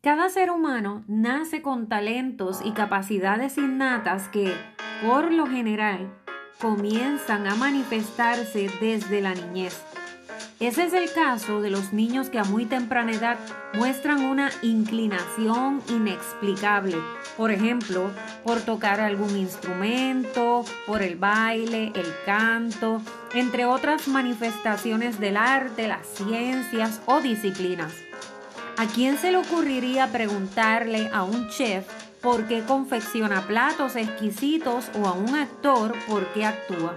Cada ser humano nace con talentos y capacidades innatas que, por lo general, comienzan a manifestarse desde la niñez. Ese es el caso de los niños que a muy temprana edad muestran una inclinación inexplicable, por ejemplo, por tocar algún instrumento, por el baile, el canto, entre otras manifestaciones del arte, las ciencias o disciplinas. ¿A quién se le ocurriría preguntarle a un chef por qué confecciona platos exquisitos o a un actor por qué actúa?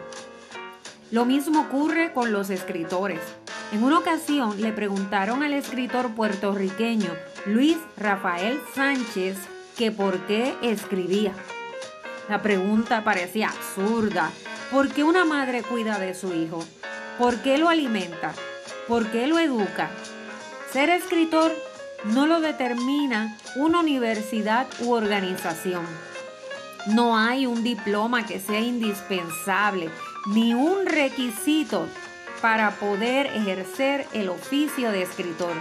Lo mismo ocurre con los escritores. En una ocasión le preguntaron al escritor puertorriqueño Luis Rafael Sánchez que por qué escribía. La pregunta parecía absurda. ¿Por qué una madre cuida de su hijo? ¿Por qué lo alimenta? ¿Por qué lo educa? Ser escritor no lo determina una universidad u organización. No hay un diploma que sea indispensable ni un requisito para poder ejercer el oficio de escritor.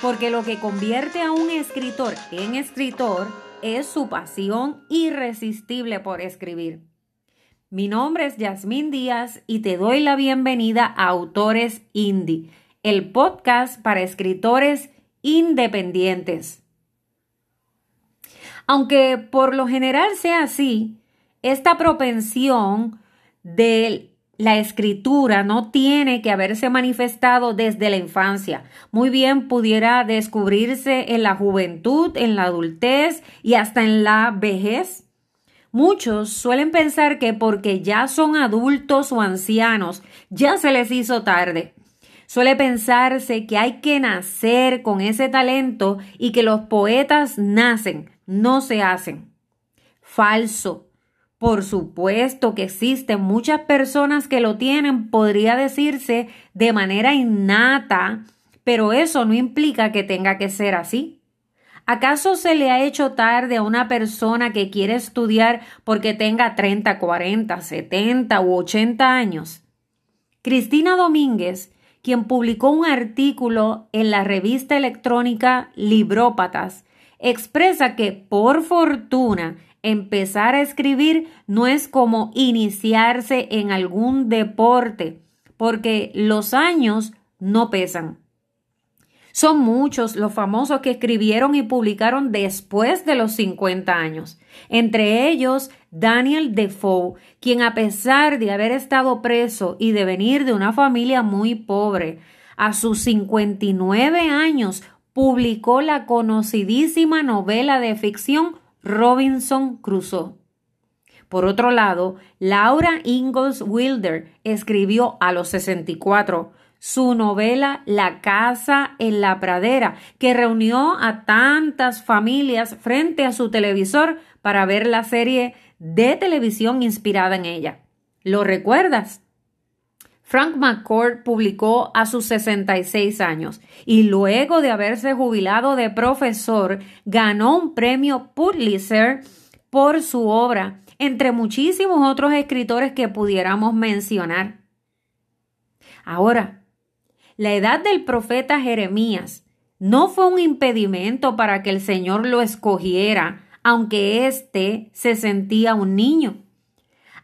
Porque lo que convierte a un escritor en escritor es su pasión irresistible por escribir. Mi nombre es Yasmín Díaz y te doy la bienvenida a Autores Indie, el podcast para escritores independientes. Aunque por lo general sea así, esta propensión de la escritura no tiene que haberse manifestado desde la infancia. Muy bien pudiera descubrirse en la juventud, en la adultez y hasta en la vejez. Muchos suelen pensar que porque ya son adultos o ancianos, ya se les hizo tarde. Suele pensarse que hay que nacer con ese talento y que los poetas nacen, no se hacen. Falso. Por supuesto que existen muchas personas que lo tienen, podría decirse de manera innata, pero eso no implica que tenga que ser así. ¿Acaso se le ha hecho tarde a una persona que quiere estudiar porque tenga 30, 40, 70 u 80 años? Cristina Domínguez quien publicó un artículo en la revista electrónica Librópatas, expresa que por fortuna empezar a escribir no es como iniciarse en algún deporte, porque los años no pesan. Son muchos los famosos que escribieron y publicaron después de los 50 años, entre ellos Daniel Defoe, quien a pesar de haber estado preso y de venir de una familia muy pobre, a sus 59 años publicó la conocidísima novela de ficción Robinson Crusoe. Por otro lado, Laura Ingalls Wilder escribió a los 64 su novela La casa en la pradera, que reunió a tantas familias frente a su televisor para ver la serie de televisión inspirada en ella. ¿Lo recuerdas? Frank McCord publicó a sus 66 años y luego de haberse jubilado de profesor ganó un premio Pulitzer por su obra, entre muchísimos otros escritores que pudiéramos mencionar. Ahora, la edad del profeta Jeremías no fue un impedimento para que el Señor lo escogiera, aunque éste se sentía un niño.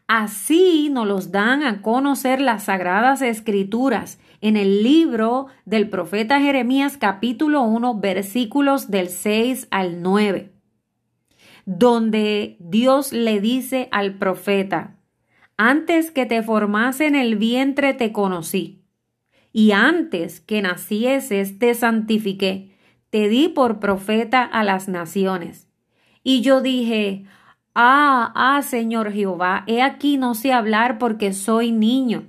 Así nos los dan a conocer las sagradas escrituras en el libro del profeta Jeremías capítulo 1 versículos del 6 al 9, donde Dios le dice al profeta, antes que te formase en el vientre te conocí y antes que nacieses te santifiqué, te di por profeta a las naciones. Y yo dije, Ah, ah, Señor Jehová, he aquí no sé hablar porque soy niño.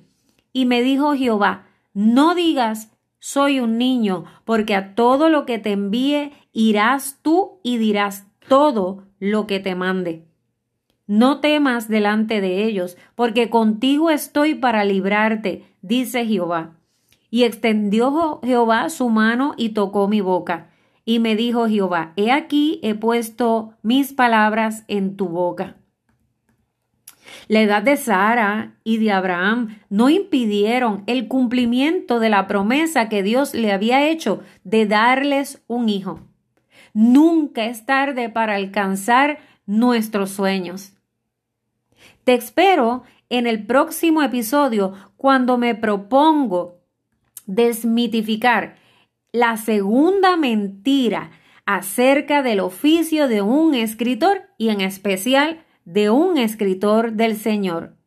Y me dijo Jehová, no digas, soy un niño, porque a todo lo que te envíe irás tú y dirás todo lo que te mande. No temas delante de ellos, porque contigo estoy para librarte, dice Jehová. Y extendió Jehová su mano y tocó mi boca. Y me dijo Jehová, he aquí he puesto mis palabras en tu boca. La edad de Sara y de Abraham no impidieron el cumplimiento de la promesa que Dios le había hecho de darles un hijo. Nunca es tarde para alcanzar nuestros sueños. Te espero en el próximo episodio cuando me propongo desmitificar la segunda mentira acerca del oficio de un escritor y en especial de un escritor del Señor.